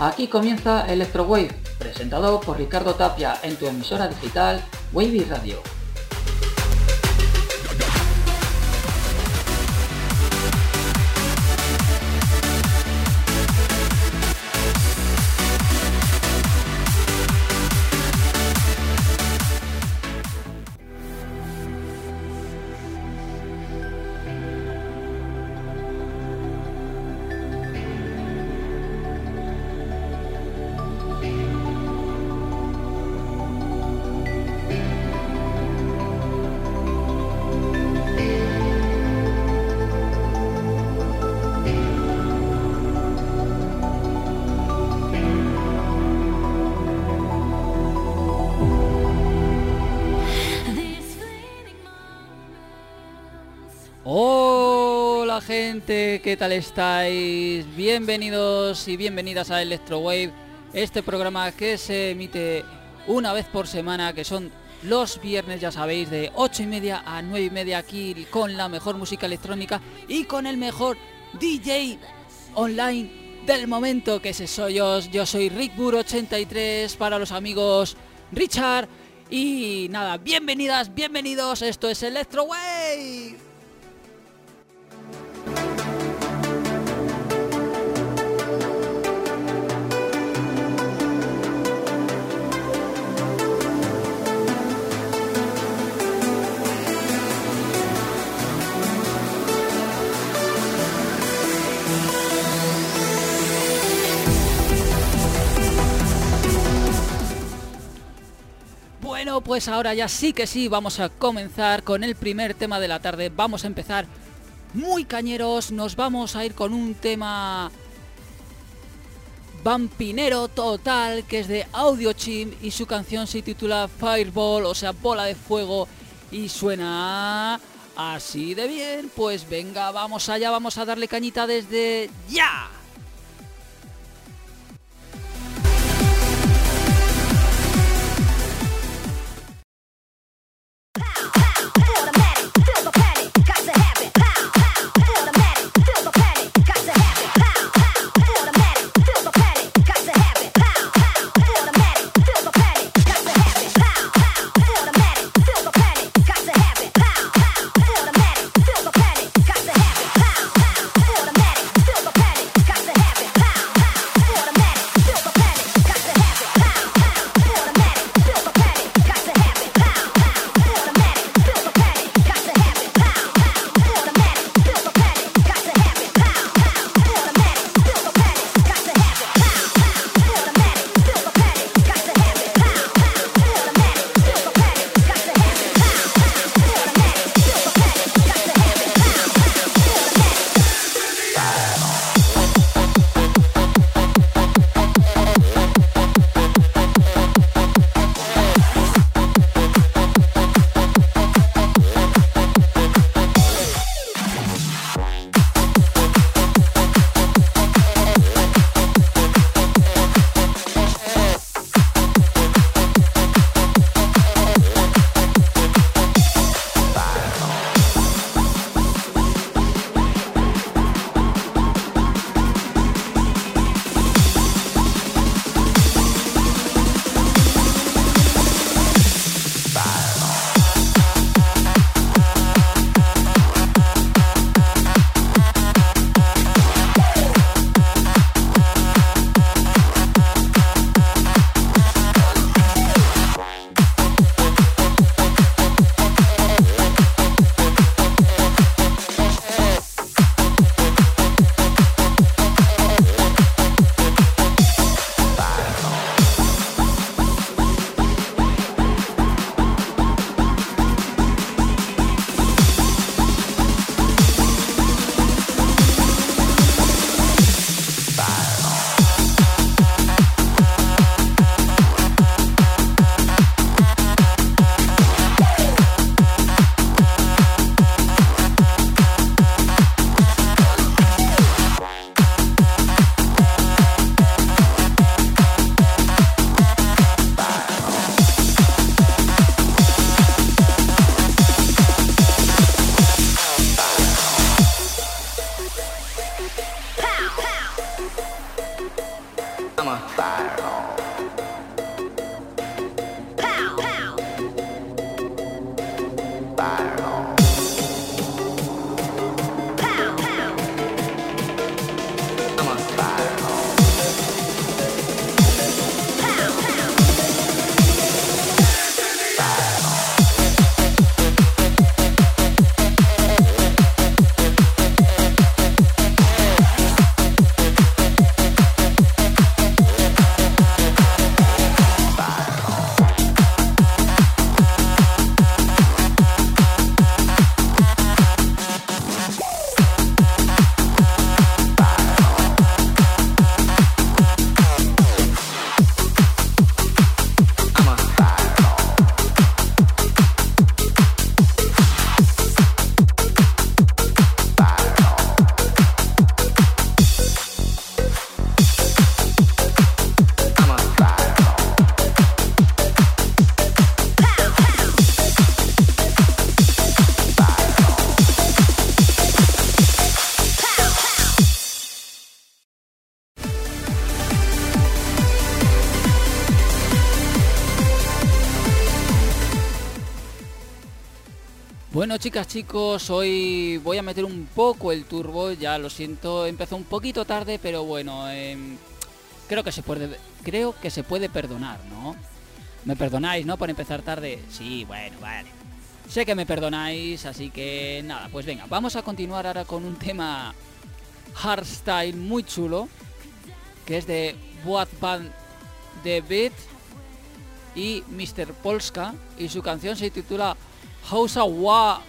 Aquí comienza Electro Wave, presentado por Ricardo Tapia en tu emisora digital Wavy Radio. ¿Qué tal estáis? Bienvenidos y bienvenidas a Electrowave, este programa que se emite una vez por semana, que son los viernes, ya sabéis, de 8 y media a 9 y media aquí con la mejor música electrónica y con el mejor DJ online del momento, que ese soy yo, yo soy RickBur83 para los amigos Richard y nada, bienvenidas, bienvenidos, esto es Electrowave. Bueno, pues ahora ya sí que sí, vamos a comenzar con el primer tema de la tarde. Vamos a empezar muy cañeros, nos vamos a ir con un tema vampinero total que es de Audio Chim y su canción se titula Fireball, o sea, bola de fuego y suena así de bien. Pues venga, vamos allá, vamos a darle cañita desde ya. Chicas, chicos, hoy voy a meter un poco el turbo, ya lo siento, empezó un poquito tarde, pero bueno, em, creo que se puede creo que se puede perdonar, ¿no? ¿Me perdonáis, no? Por empezar tarde. Sí, bueno, vale. Sé que me perdonáis, así que nada, pues venga, vamos a continuar ahora con un tema hardstyle muy chulo, que es de Boat Band de Beat y Mr. Polska, y su canción se titula Hausa Wa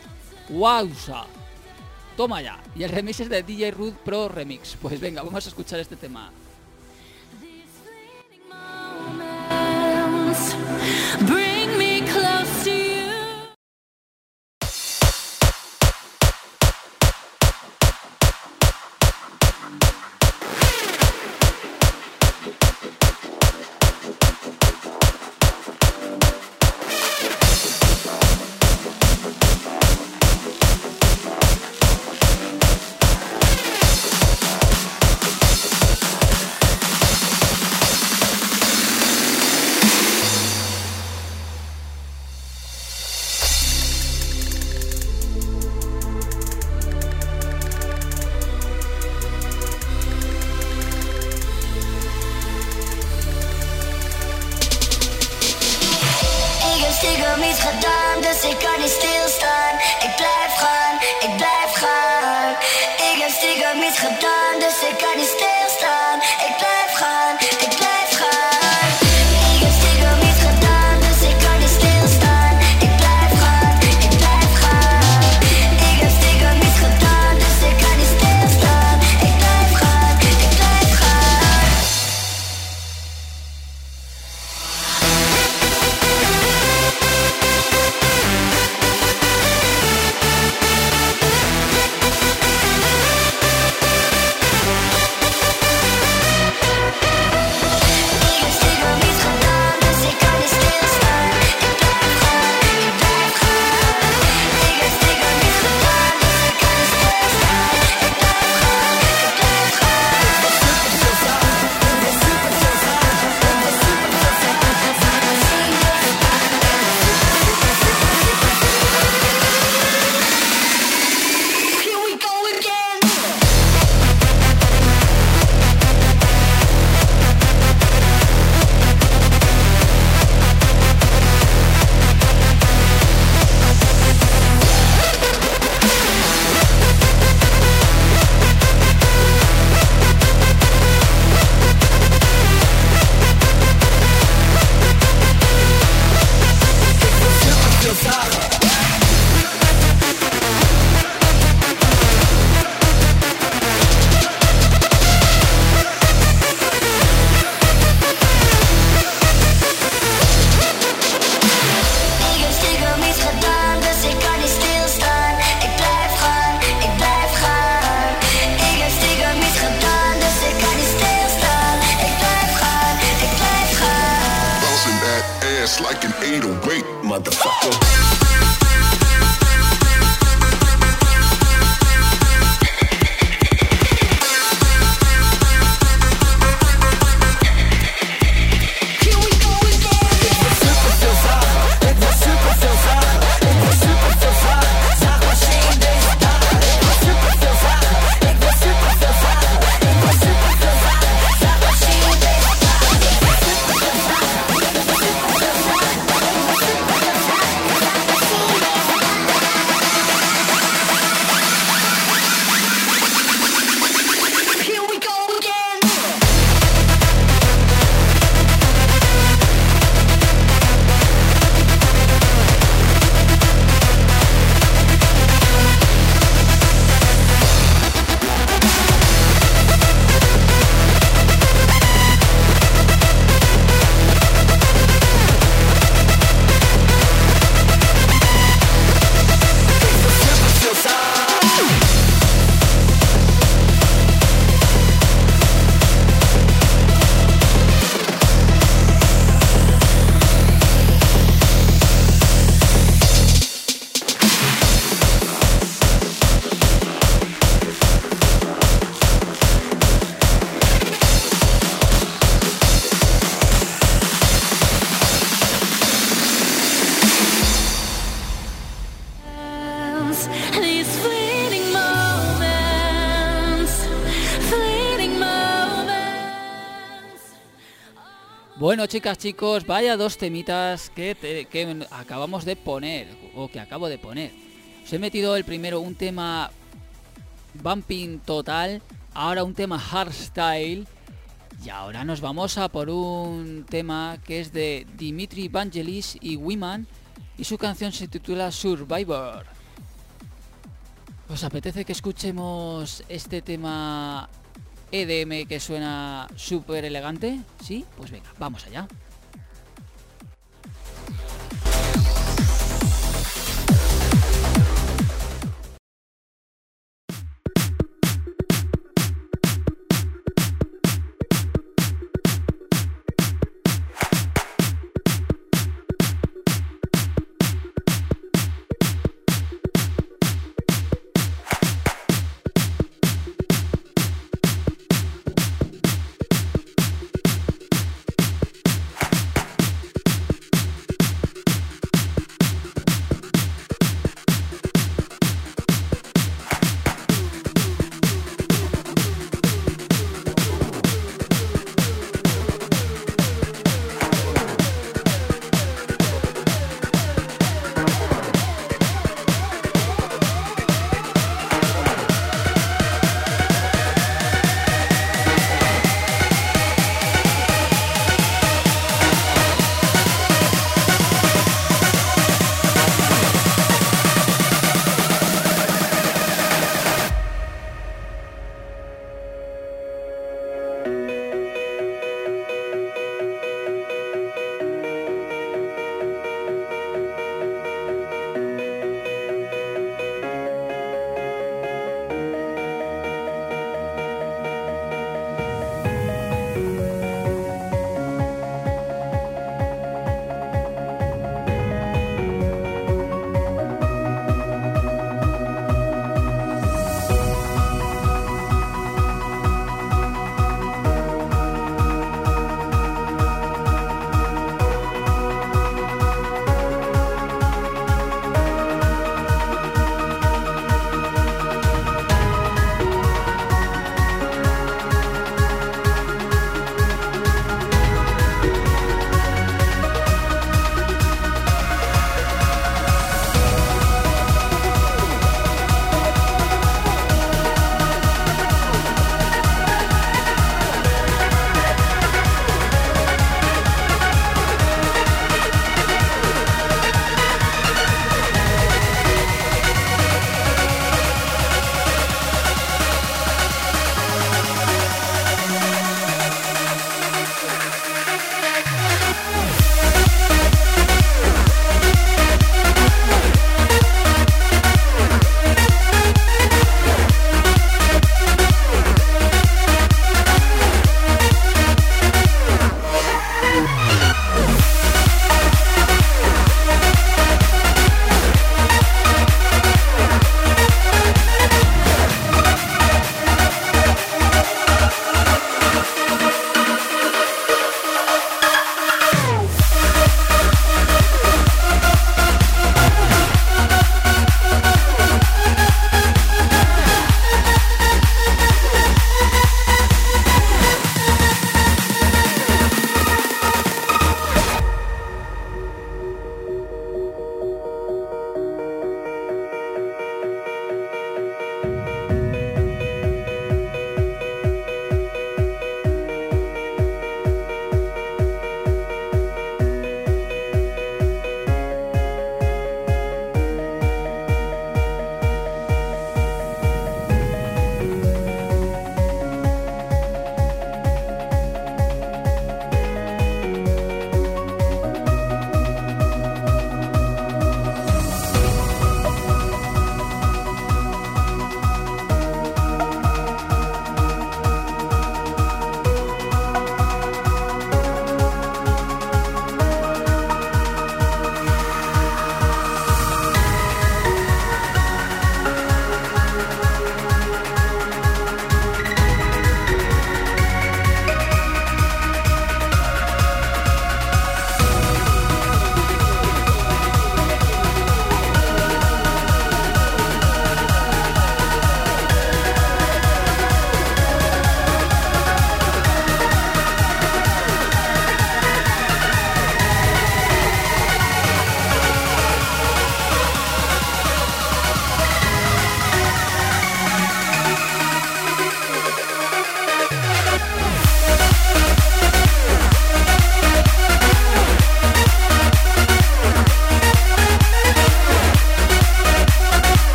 Wausa. Toma ya. Y el remix es de DJ Ruth Pro Remix. Pues venga, vamos a escuchar este tema. Bueno, chicas, chicos, vaya dos temitas que, que acabamos de poner, o que acabo de poner. Os he metido el primero un tema bumping total, ahora un tema hardstyle, y ahora nos vamos a por un tema que es de Dimitri Vangelis y Wiman, y su canción se titula Survivor. ¿Os apetece que escuchemos este tema EDM que suena súper elegante? ¿Sí? Pues venga, vamos allá.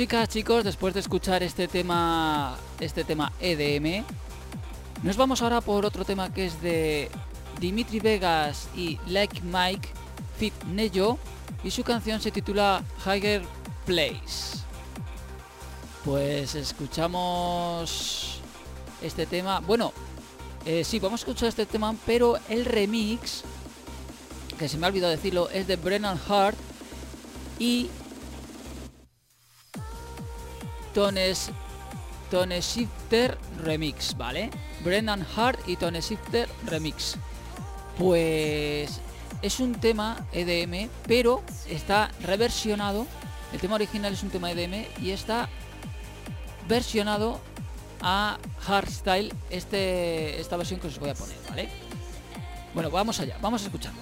Chicas, chicos, después de escuchar este tema, este tema EDM, nos vamos ahora por otro tema que es de Dimitri Vegas y Like Mike Fit Neyo y su canción se titula Higher Place. Pues escuchamos este tema. Bueno, eh, sí, vamos a escuchar este tema, pero el remix, que se me ha olvidado decirlo, es de Brennan Hart y Tones, Tone Shifter Remix, ¿vale? Brendan Hart y Tone Shifter Remix. Pues es un tema EDM, pero está reversionado. El tema original es un tema EDM y está versionado a hardstyle este, esta versión que os voy a poner, ¿vale? Bueno, vamos allá, vamos a escucharlo.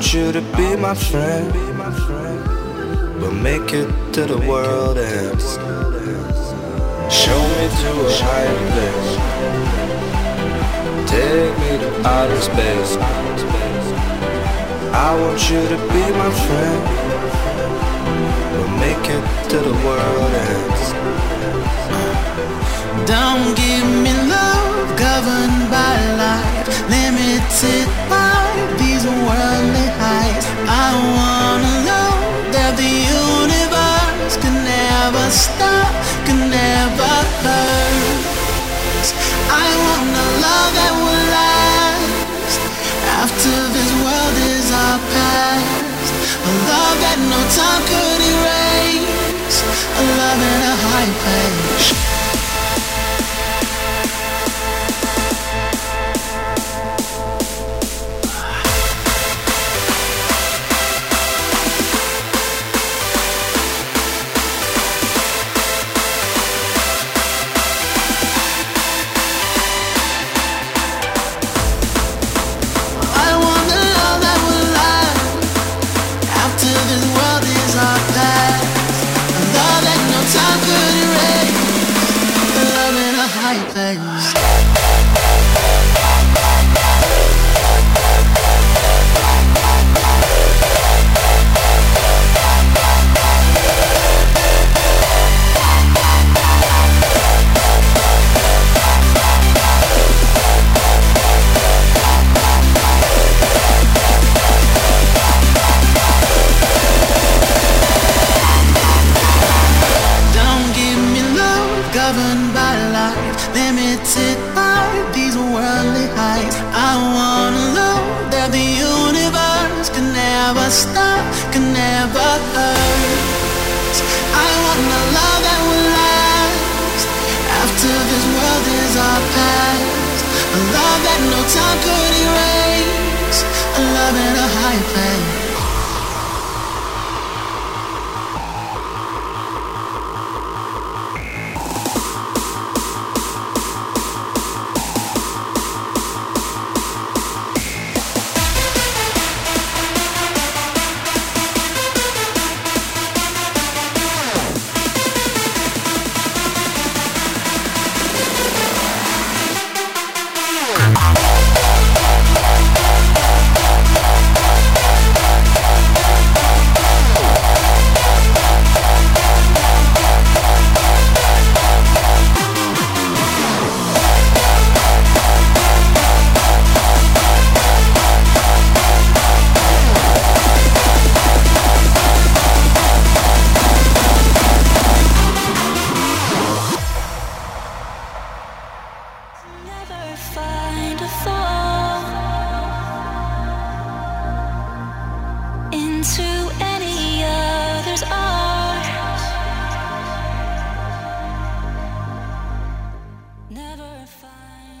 You to be my friend. We'll make it to the world ends. Show me to a higher place. Take me to outer space. I want you to be my friend. We'll make it to the world ends. Don't give me governed by life, limited by these worldly highs. I wanna know that the universe can never stop, can never hurt. I want a love that will last after this world is our past. A love that no time could erase. A love in a high place.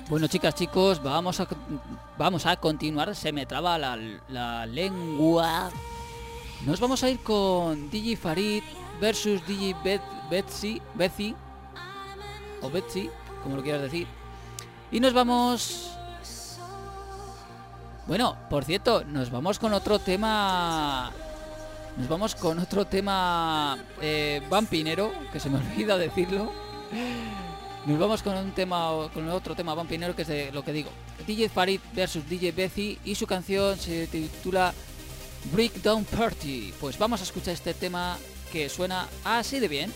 Bueno, chicas, chicos, vamos a, vamos a continuar. Se me traba la, la lengua. Nos vamos a ir con DJ Farid versus DJ Bet- Betsy, Betsy, o Betsy, como lo quieras decir. Y nos vamos... Bueno, por cierto, nos vamos con otro tema... Nos vamos con otro tema eh, vampinero, que se me olvida decirlo. Nos vamos con un tema con otro tema vampinero que es de lo que digo. DJ Farid versus DJ Betsy y su canción se titula Breakdown Party. Pues vamos a escuchar este tema que suena así de bien.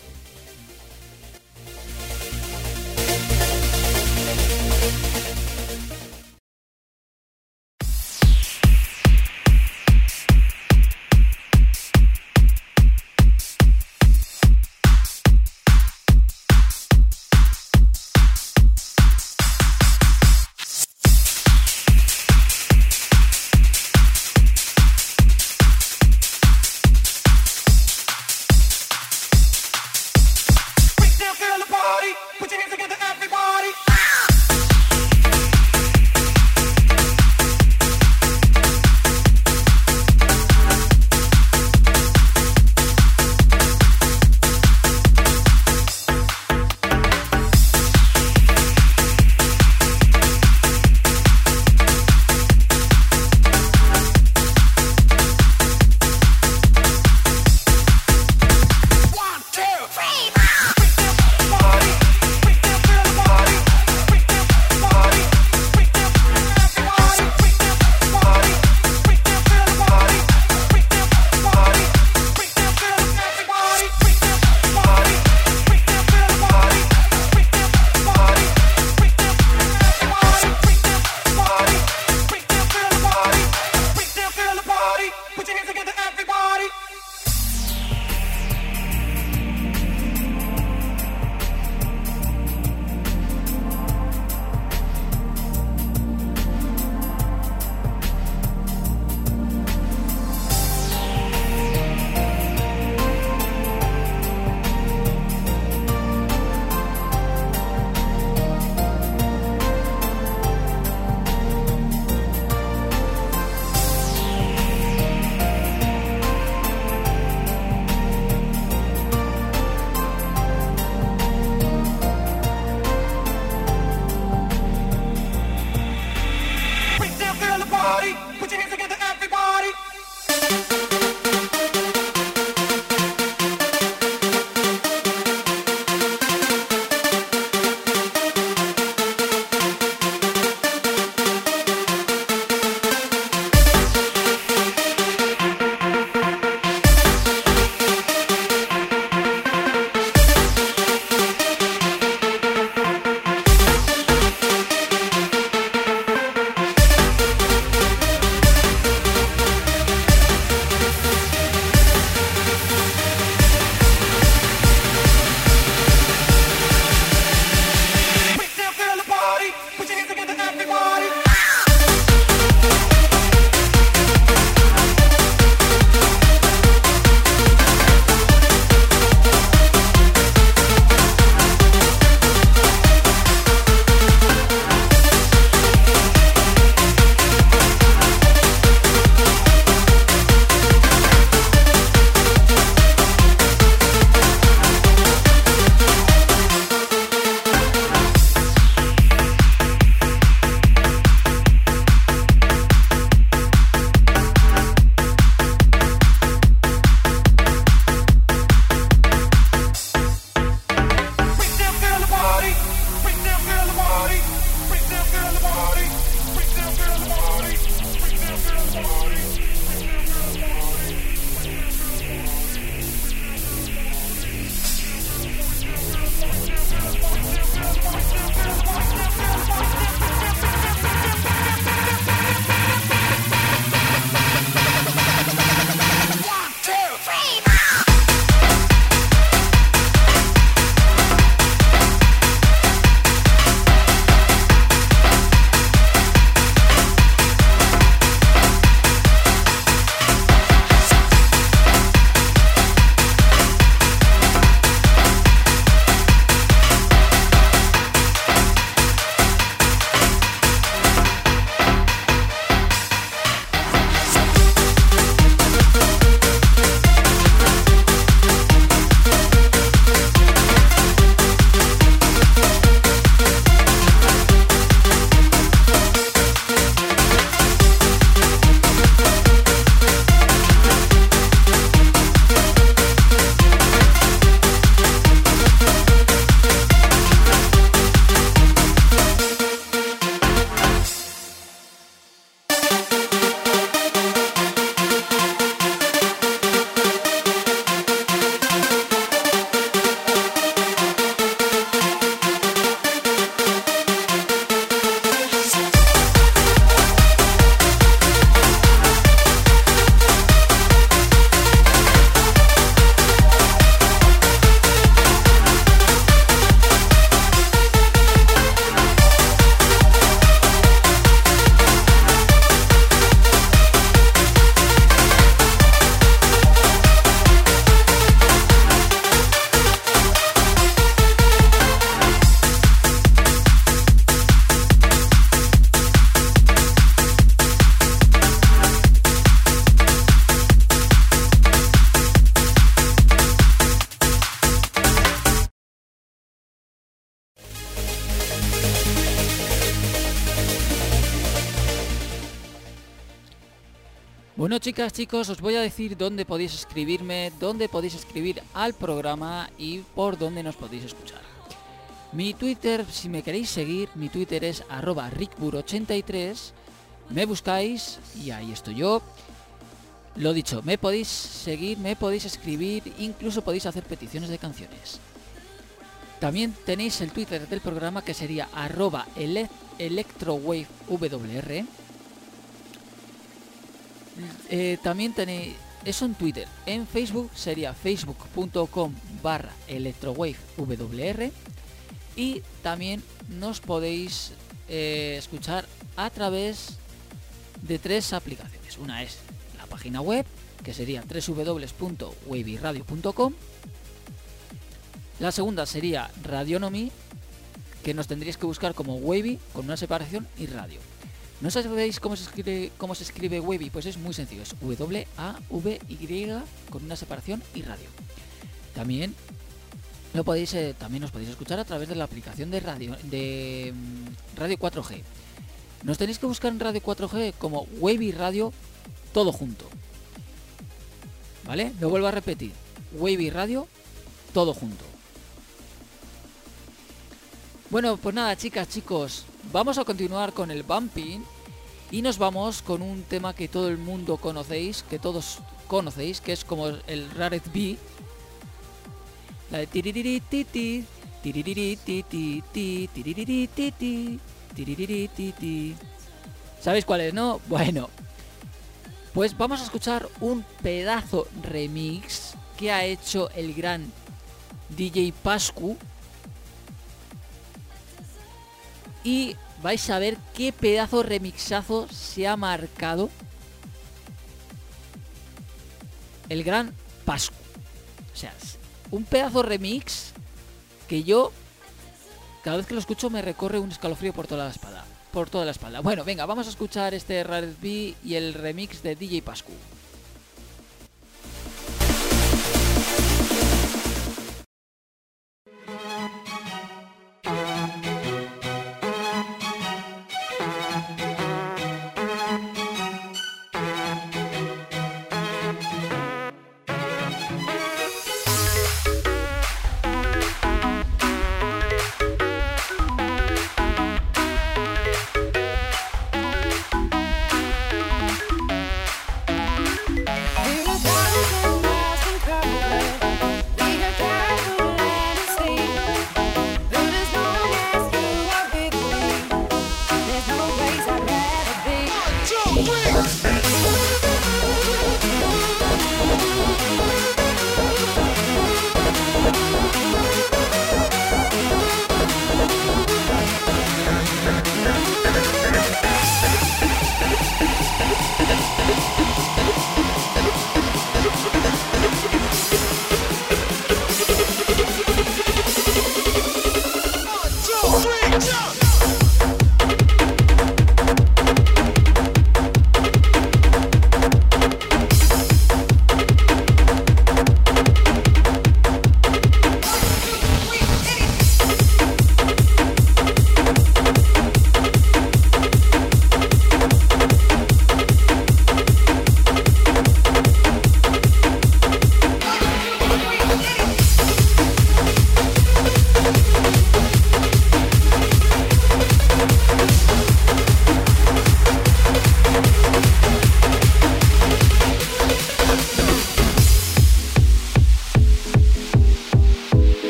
Chicos, os voy a decir dónde podéis escribirme, dónde podéis escribir al programa y por dónde nos podéis escuchar. Mi Twitter, si me queréis seguir, mi Twitter es arroba rickbur83, me buscáis y ahí estoy yo. Lo dicho, me podéis seguir, me podéis escribir, incluso podéis hacer peticiones de canciones. También tenéis el Twitter del programa que sería arroba ele- electrowavewr. Eh, también tenéis eso en Twitter. En Facebook sería facebook.com barra electrowavewr. Y también nos podéis eh, escuchar a través de tres aplicaciones. Una es la página web, que sería www.wavyradio.com. La segunda sería Radionomy, que nos tendríais que buscar como Wavy con una separación y radio. ¿No sabéis cómo se escribe, cómo se escribe? Pues es muy sencillo, es W-A-V-Y con una separación y radio. También lo podéis, eh, también os podéis escuchar a través de la aplicación de radio de mm, Radio 4G. Nos tenéis que buscar en Radio 4G como Wavy Radio todo junto. ¿Vale? Lo vuelvo a repetir. Wavy Radio todo junto. Bueno, pues nada, chicas, chicos, vamos a continuar con el bumping y nos vamos con un tema que todo el mundo conocéis, que todos conocéis, que es como el Rared B. La de. ¿Sabéis cuál es, no? Bueno, pues vamos a escuchar un pedazo remix que ha hecho el gran DJ Pascu y vais a ver qué pedazo remixazo se ha marcado el gran Pascu. O sea, un pedazo remix que yo cada vez que lo escucho me recorre un escalofrío por toda la espalda. Por toda la espalda. Bueno, venga, vamos a escuchar este Rared B y el remix de DJ Pascu.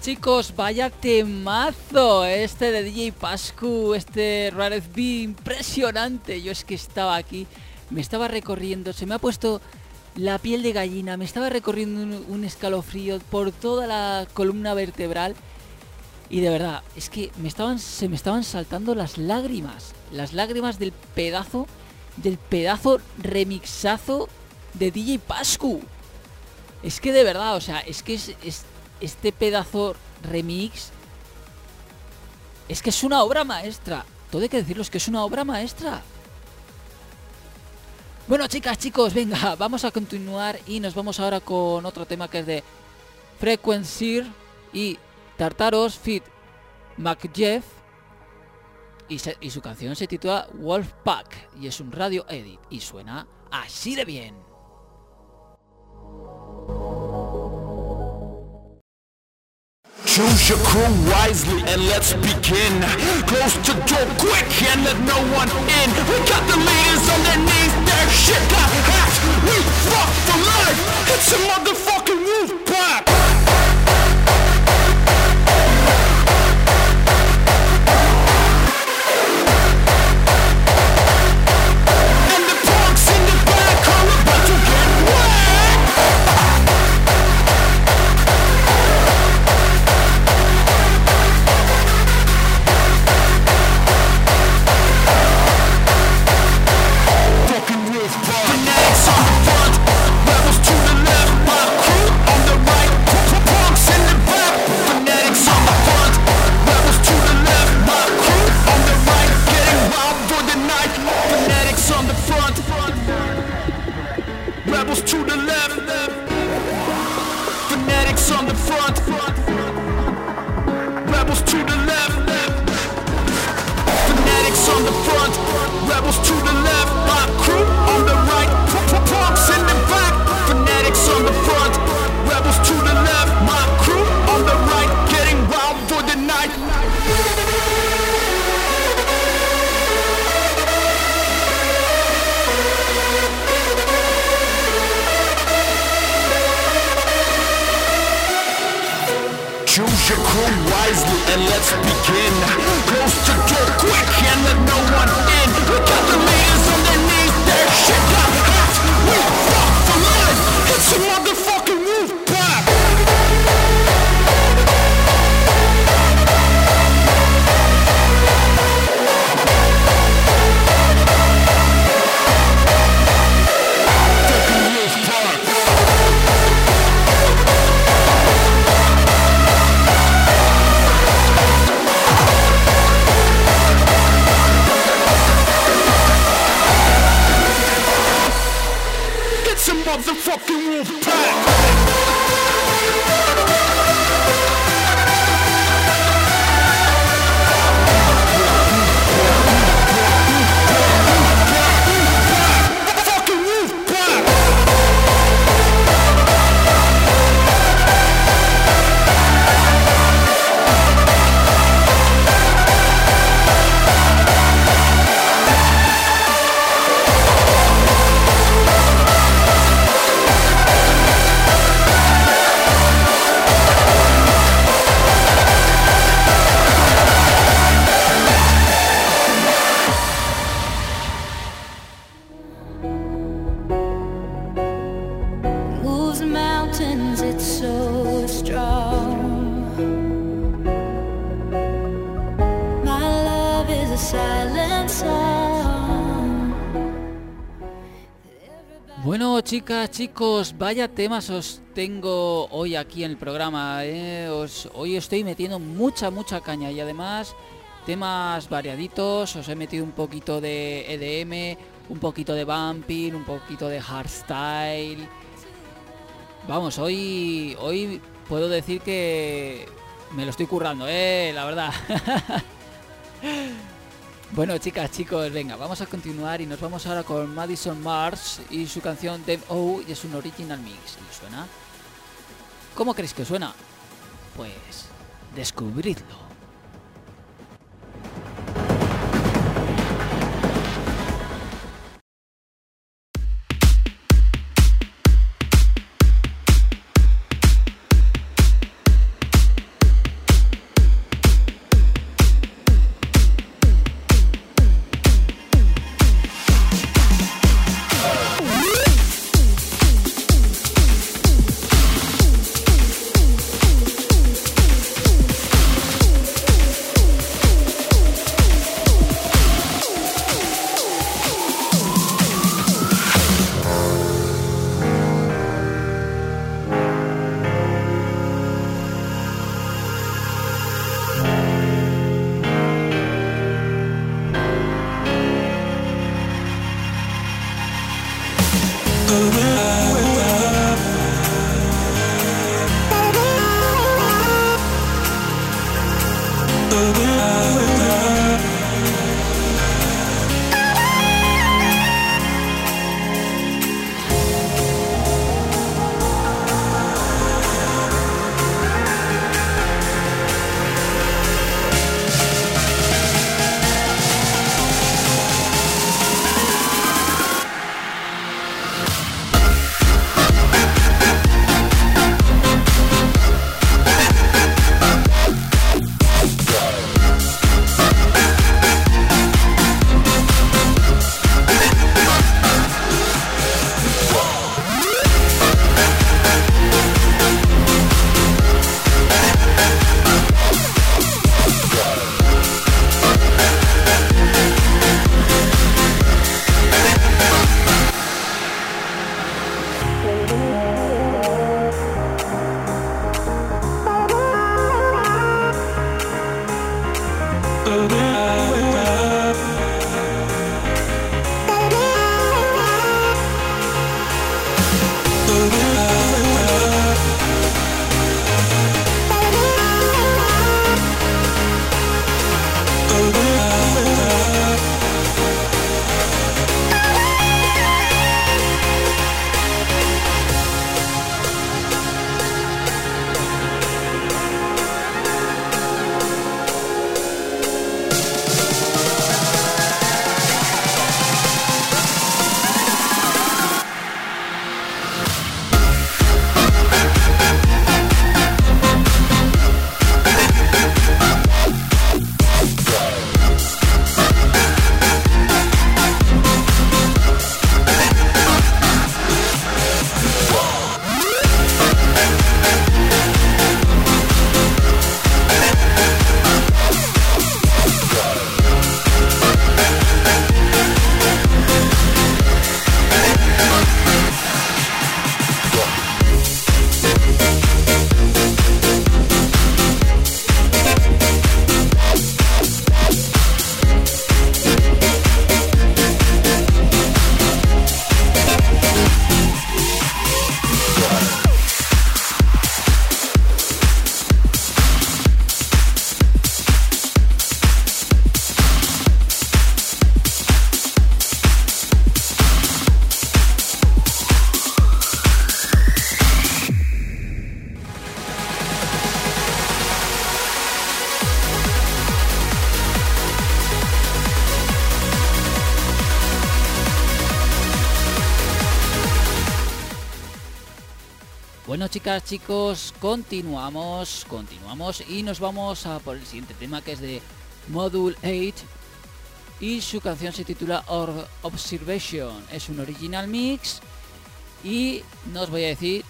Chicos, vaya temazo este de DJ Pascu, este Rarez B, impresionante. Yo es que estaba aquí, me estaba recorriendo, se me ha puesto la piel de gallina, me estaba recorriendo un, escalofrío por toda la columna vertebral. Y de verdad, es que me estaban, se me estaban saltando las lágrimas. Las lágrimas del pedazo, del pedazo remixazo de DJ Pascu. Es que de verdad, o sea, es que es- este pedazo remix es que es una obra maestra. Todo hay que decirlo, es que es una obra maestra. Bueno, chicas, chicos, venga, vamos a continuar y nos vamos ahora con otro tema que es de Frequency y Tartaros Fit McJeff y, y su canción se titula Wolfpack y es un radio edit y suena así de bien. Choose your crew wisely and let's begin. Close the door quick and let no one in. We got the leaders on their knees, their shit got hacked. We fuck for life. It's a motherfucking wolf pack. Chicos, vaya temas os tengo hoy aquí en el programa. ¿eh? Os- hoy estoy metiendo mucha, mucha caña y además temas variaditos. Os he metido un poquito de EDM, un poquito de bumping, un poquito de hardstyle. Vamos, hoy, hoy puedo decir que me lo estoy currando, ¿eh? La verdad. Bueno, chicas, chicos, venga, vamos a continuar y nos vamos ahora con Madison Mars y su canción Dev O y es un original mix. ¿Y suena? ¿Cómo creéis que suena? Pues descubridlo. to the Bueno chicas, chicos, continuamos, continuamos y nos vamos a por el siguiente tema que es de Module 8 y su canción se titula Observation. Es un original mix y no os voy a decir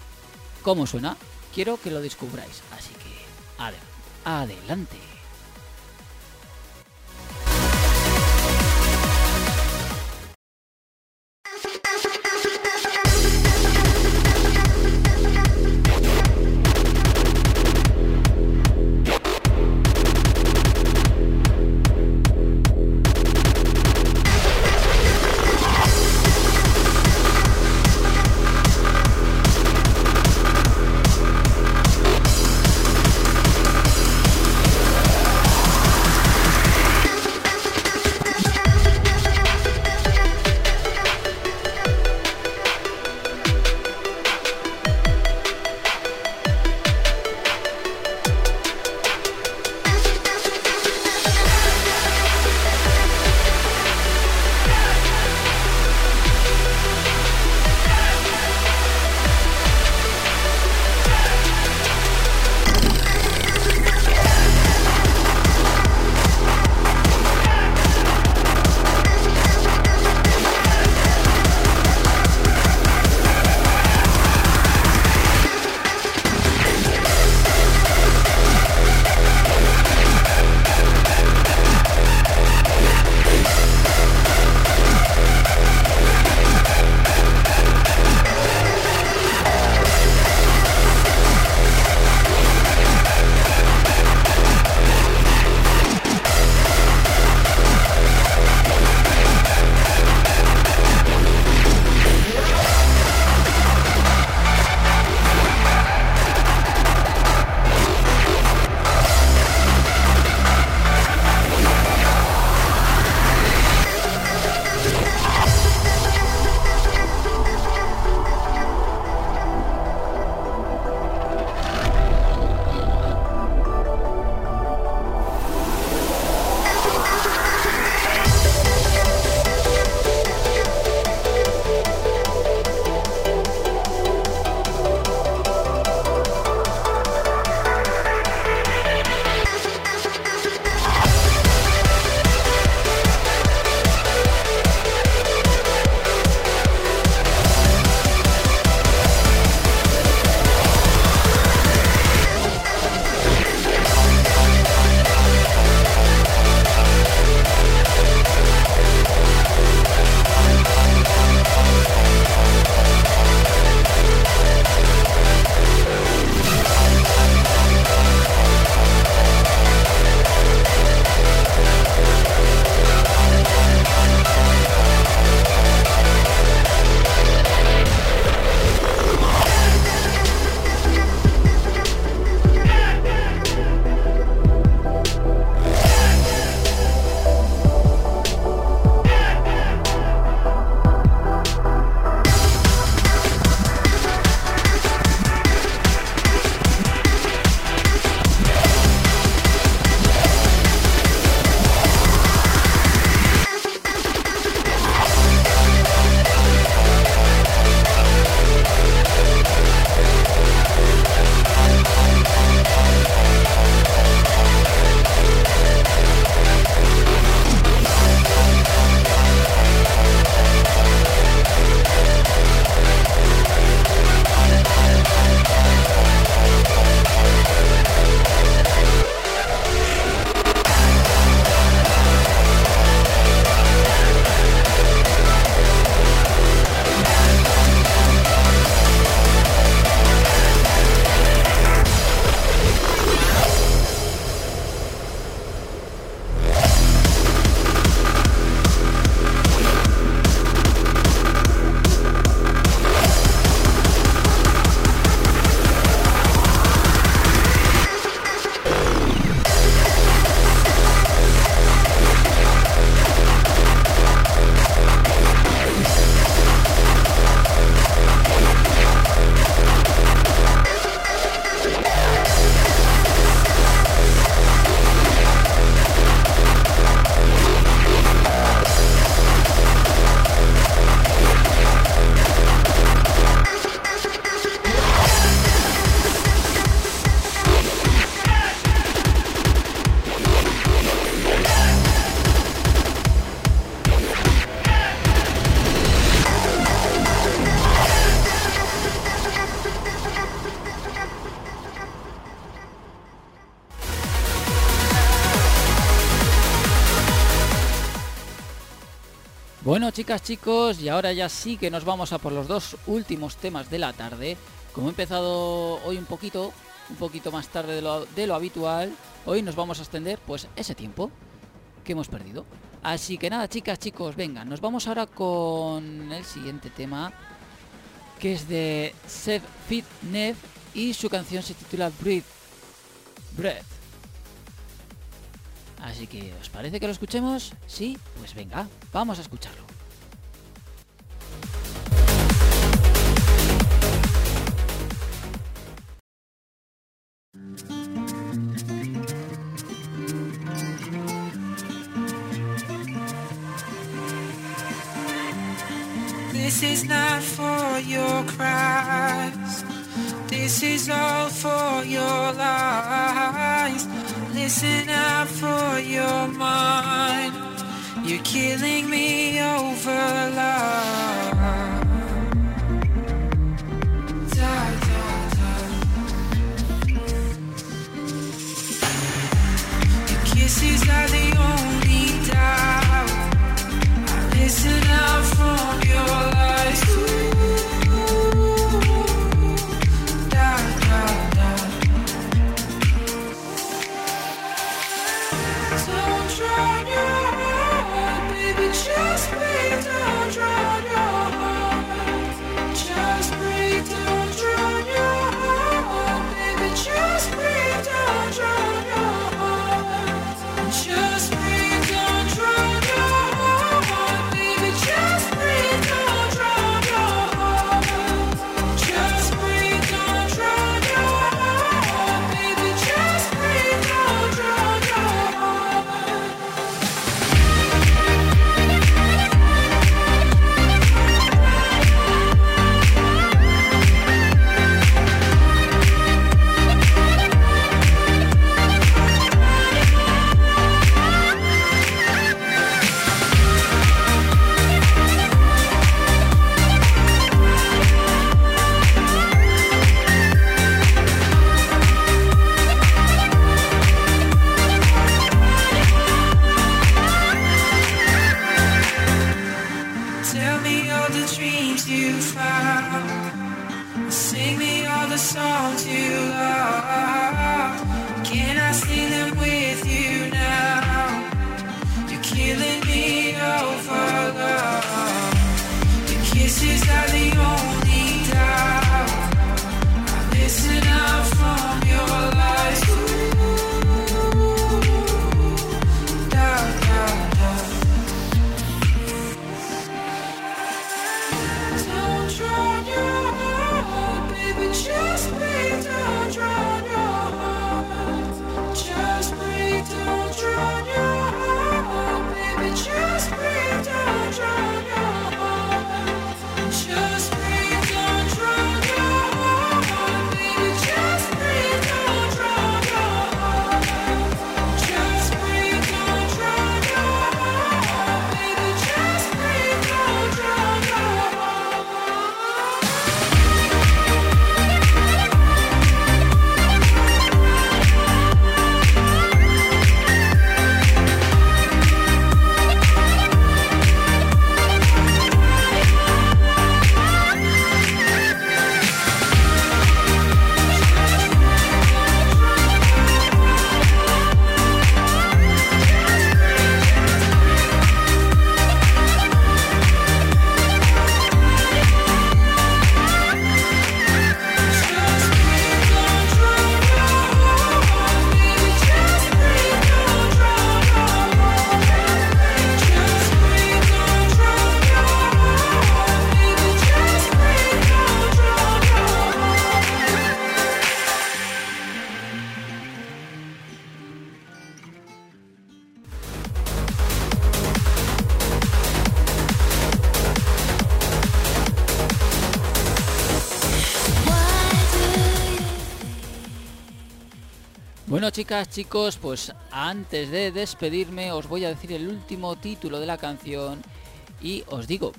cómo suena, quiero que lo descubráis, así que ade- adelante. Chicas, chicos, y ahora ya sí que nos vamos a por los dos últimos temas de la tarde. Como he empezado hoy un poquito, un poquito más tarde de lo, habitual, hoy nos vamos a extender pues ese tiempo que hemos perdido. Así que nada, chicas, chicos, venga, nos vamos ahora con el siguiente tema, que es de Seth Fit Nev y su canción se titula Breathe. Breath. Así que, ¿os parece que lo escuchemos? Sí, pues venga, vamos a escucharlo. Cries. This is all for your lies. Listen out for your mind. You're killing me over love. Chicas, chicos, pues antes de despedirme os voy a decir el último título de la canción y os digo,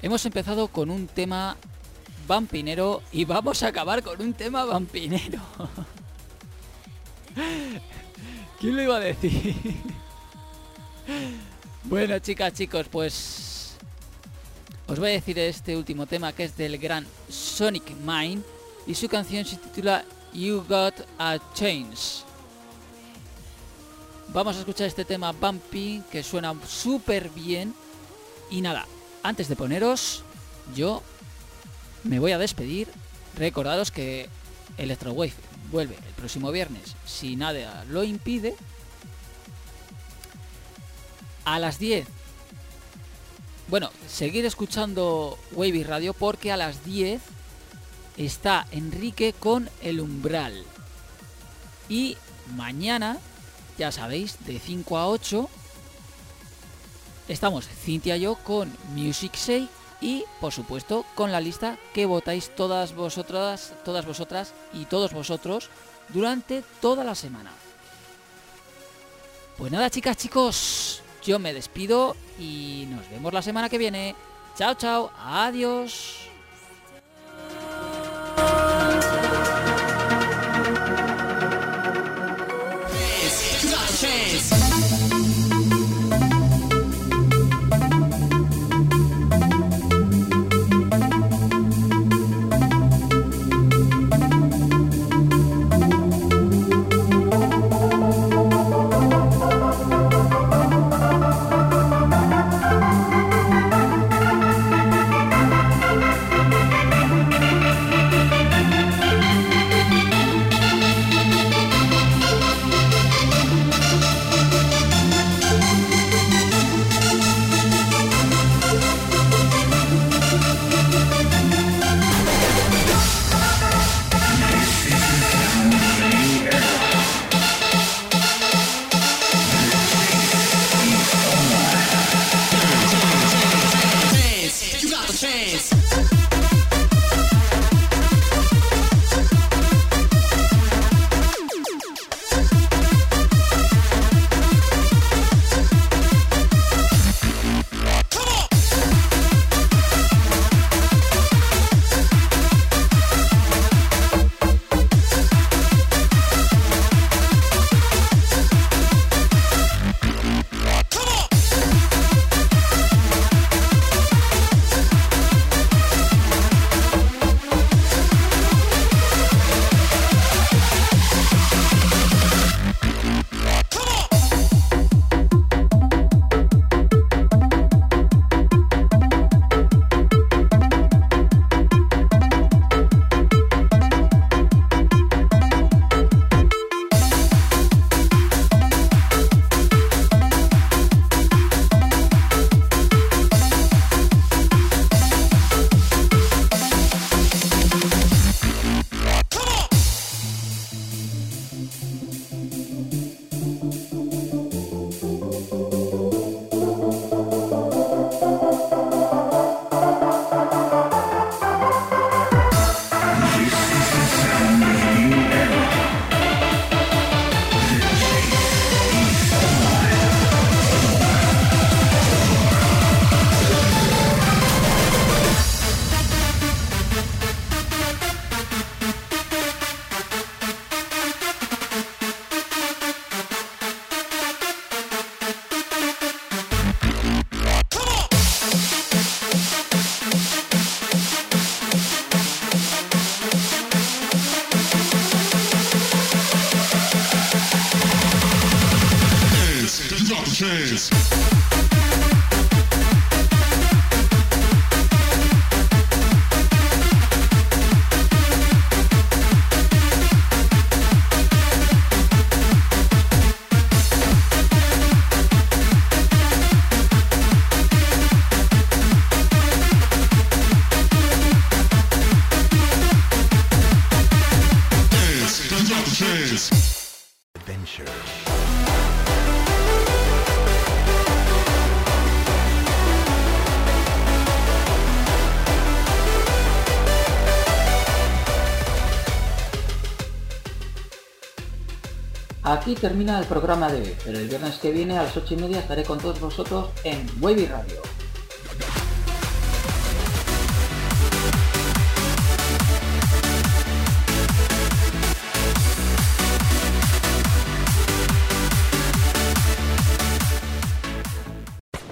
hemos empezado con un tema vampinero y vamos a acabar con un tema vampinero. ¿Quién lo iba a decir? bueno, chicas, chicos, pues Os voy a decir este último tema que es del gran Sonic Mine y su canción se titula You Got a Change. Vamos a escuchar este tema Bumpy que suena súper bien. Y nada, antes de poneros, yo me voy a despedir. Recordaros que Electrowave vuelve el próximo viernes, si nada lo impide, a las 10. Bueno, seguir escuchando Wavy Radio porque a las 10 está Enrique con el umbral. Y mañana, ya sabéis, de 5 a 8, estamos Cintia y yo con Music Say y, por supuesto, con la lista que votáis todas vosotras, todas vosotras y todos vosotros durante toda la semana. Pues nada, chicas, chicos, yo me despido y nos vemos la semana que viene. Chao, chao, adiós. Aquí termina el programa de hoy, pero el viernes que viene a las 8 y media estaré con todos vosotros en Wavy Radio.